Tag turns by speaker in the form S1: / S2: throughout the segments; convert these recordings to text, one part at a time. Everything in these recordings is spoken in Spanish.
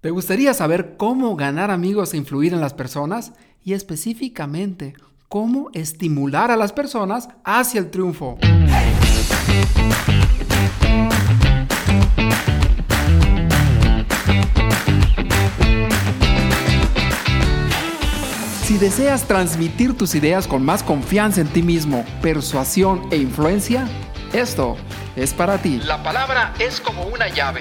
S1: ¿Te gustaría saber cómo ganar amigos e influir en las personas? Y específicamente, cómo estimular a las personas hacia el triunfo. Si deseas transmitir tus ideas con más confianza en ti mismo, persuasión e influencia, esto es para ti.
S2: La palabra es como una llave.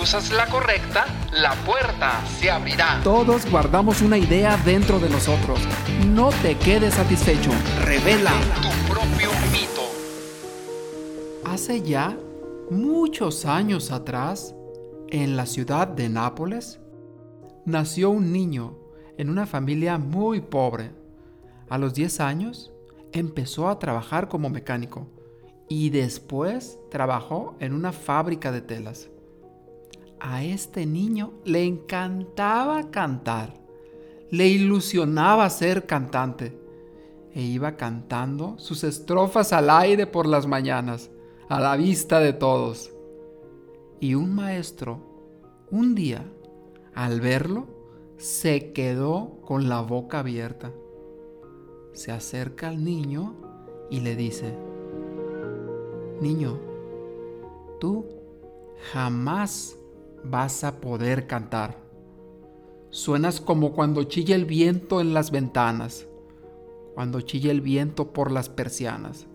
S2: Usas la correcta, la puerta se abrirá.
S1: Todos guardamos una idea dentro de nosotros. No te quedes satisfecho. Revela
S2: tu propio mito.
S1: Hace ya muchos años atrás, en la ciudad de Nápoles, nació un niño en una familia muy pobre. A los 10 años, empezó a trabajar como mecánico y después trabajó en una fábrica de telas. A este niño le encantaba cantar, le ilusionaba ser cantante e iba cantando sus estrofas al aire por las mañanas, a la vista de todos. Y un maestro, un día, al verlo, se quedó con la boca abierta. Se acerca al niño y le dice, Niño, tú jamás vas a poder cantar. Suenas como cuando chilla el viento en las ventanas, cuando chilla el viento por las persianas.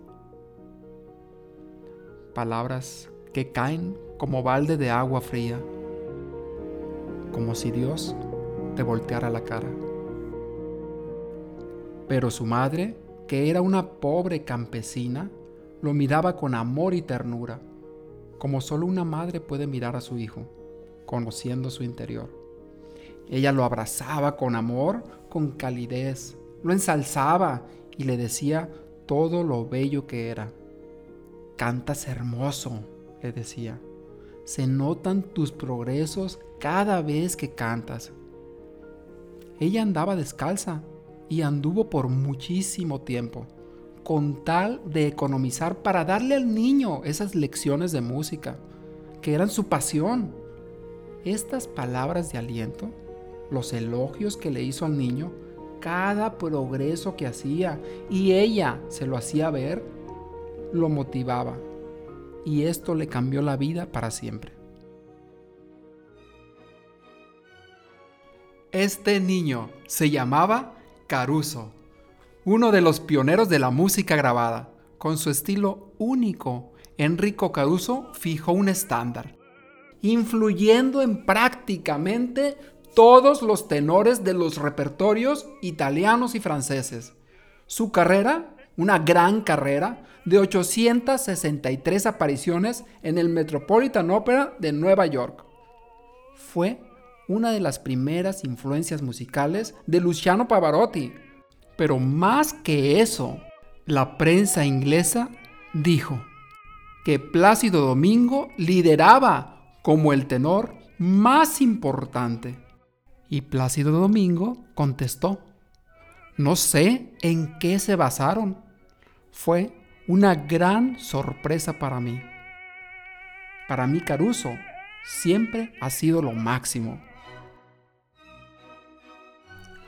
S1: Palabras que caen como balde de agua fría, como si Dios te volteara la cara. Pero su madre, que era una pobre campesina, lo miraba con amor y ternura, como solo una madre puede mirar a su hijo, conociendo su interior. Ella lo abrazaba con amor, con calidez, lo ensalzaba y le decía todo lo bello que era. Cantas hermoso, le decía. Se notan tus progresos cada vez que cantas. Ella andaba descalza y anduvo por muchísimo tiempo con tal de economizar para darle al niño esas lecciones de música, que eran su pasión. Estas palabras de aliento, los elogios que le hizo al niño, cada progreso que hacía y ella se lo hacía ver, lo motivaba. Y esto le cambió la vida para siempre. Este niño se llamaba Caruso uno de los pioneros de la música grabada. Con su estilo único, Enrico Caruso fijó un estándar, influyendo en prácticamente todos los tenores de los repertorios italianos y franceses. Su carrera, una gran carrera, de 863 apariciones en el Metropolitan Opera de Nueva York. Fue una de las primeras influencias musicales de Luciano Pavarotti, pero más que eso, la prensa inglesa dijo que Plácido Domingo lideraba como el tenor más importante. Y Plácido Domingo contestó, no sé en qué se basaron. Fue una gran sorpresa para mí. Para mí Caruso siempre ha sido lo máximo.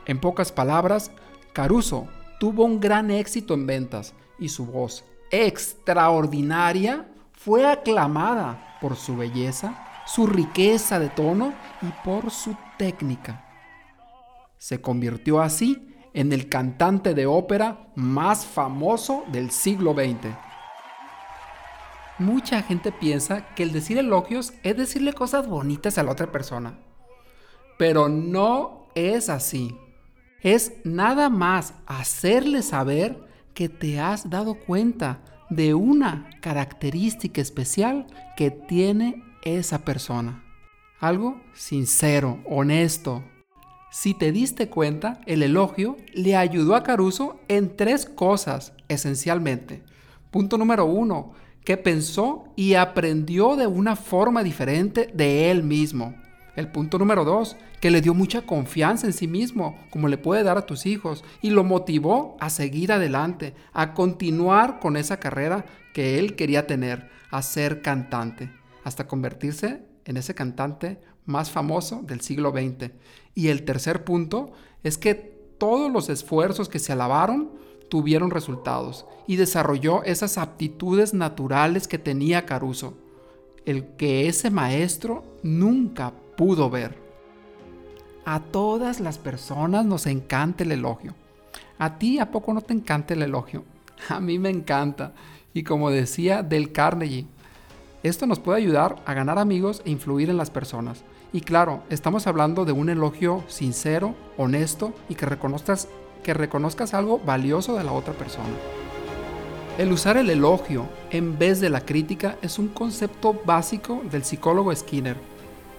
S1: En pocas palabras, Caruso tuvo un gran éxito en ventas y su voz extraordinaria fue aclamada por su belleza, su riqueza de tono y por su técnica. Se convirtió así en el cantante de ópera más famoso del siglo XX. Mucha gente piensa que el decir elogios es decirle cosas bonitas a la otra persona, pero no es así es nada más hacerle saber que te has dado cuenta de una característica especial que tiene esa persona. Algo sincero, honesto. Si te diste cuenta, el elogio le ayudó a Caruso en tres cosas, esencialmente. Punto número uno, que pensó y aprendió de una forma diferente de él mismo. El punto número dos, que le dio mucha confianza en sí mismo, como le puede dar a tus hijos, y lo motivó a seguir adelante, a continuar con esa carrera que él quería tener, a ser cantante, hasta convertirse en ese cantante más famoso del siglo XX. Y el tercer punto es que todos los esfuerzos que se alabaron tuvieron resultados y desarrolló esas aptitudes naturales que tenía Caruso, el que ese maestro nunca pudo ver. A todas las personas nos encanta el elogio. ¿A ti a poco no te encanta el elogio? A mí me encanta. Y como decía Del Carnegie, esto nos puede ayudar a ganar amigos e influir en las personas. Y claro, estamos hablando de un elogio sincero, honesto y que reconozcas, que reconozcas algo valioso de la otra persona. El usar el elogio en vez de la crítica es un concepto básico del psicólogo Skinner,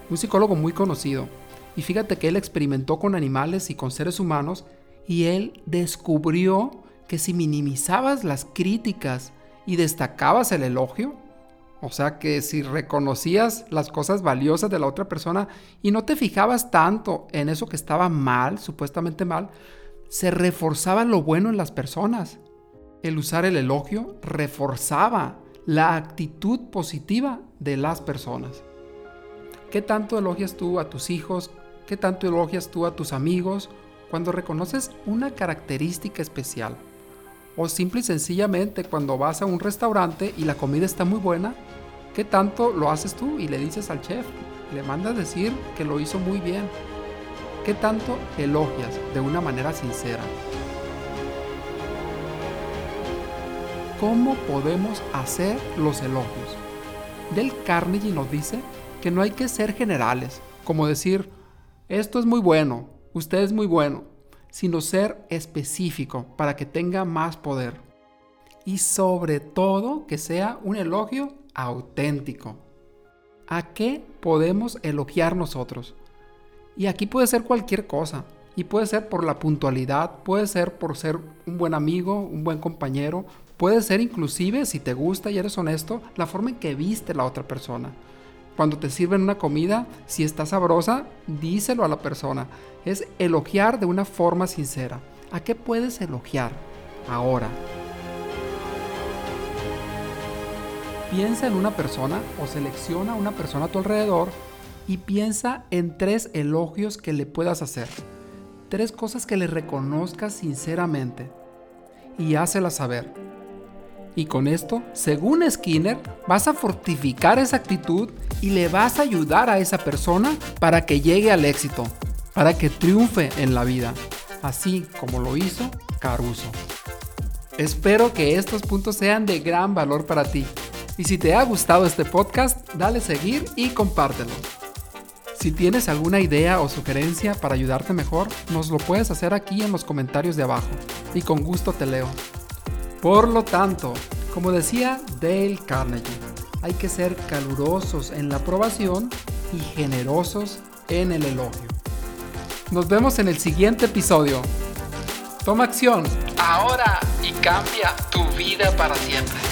S1: un psicólogo muy conocido. Y fíjate que él experimentó con animales y con seres humanos y él descubrió que si minimizabas las críticas y destacabas el elogio, o sea que si reconocías las cosas valiosas de la otra persona y no te fijabas tanto en eso que estaba mal, supuestamente mal, se reforzaba lo bueno en las personas. El usar el elogio reforzaba la actitud positiva de las personas. ¿Qué tanto elogias tú a tus hijos? ¿Qué tanto elogias tú a tus amigos cuando reconoces una característica especial? O simple y sencillamente cuando vas a un restaurante y la comida está muy buena, ¿qué tanto lo haces tú y le dices al chef? Le mandas decir que lo hizo muy bien. ¿Qué tanto elogias de una manera sincera? ¿Cómo podemos hacer los elogios? Del Carnegie nos dice que no hay que ser generales, como decir, esto es muy bueno, usted es muy bueno, sino ser específico para que tenga más poder. Y sobre todo que sea un elogio auténtico. ¿A qué podemos elogiar nosotros? Y aquí puede ser cualquier cosa. Y puede ser por la puntualidad, puede ser por ser un buen amigo, un buen compañero, puede ser inclusive, si te gusta y eres honesto, la forma en que viste la otra persona. Cuando te sirven una comida, si está sabrosa, díselo a la persona. Es elogiar de una forma sincera. ¿A qué puedes elogiar ahora? Piensa en una persona o selecciona a una persona a tu alrededor y piensa en tres elogios que le puedas hacer. Tres cosas que le reconozcas sinceramente y hácelas saber. Y con esto, según Skinner, vas a fortificar esa actitud y le vas a ayudar a esa persona para que llegue al éxito, para que triunfe en la vida, así como lo hizo Caruso. Espero que estos puntos sean de gran valor para ti. Y si te ha gustado este podcast, dale seguir y compártelo. Si tienes alguna idea o sugerencia para ayudarte mejor, nos lo puedes hacer aquí en los comentarios de abajo y con gusto te leo. Por lo tanto, como decía Dale Carnegie, hay que ser calurosos en la aprobación y generosos en el elogio. Nos vemos en el siguiente episodio. Toma acción.
S2: Ahora y cambia tu vida para siempre.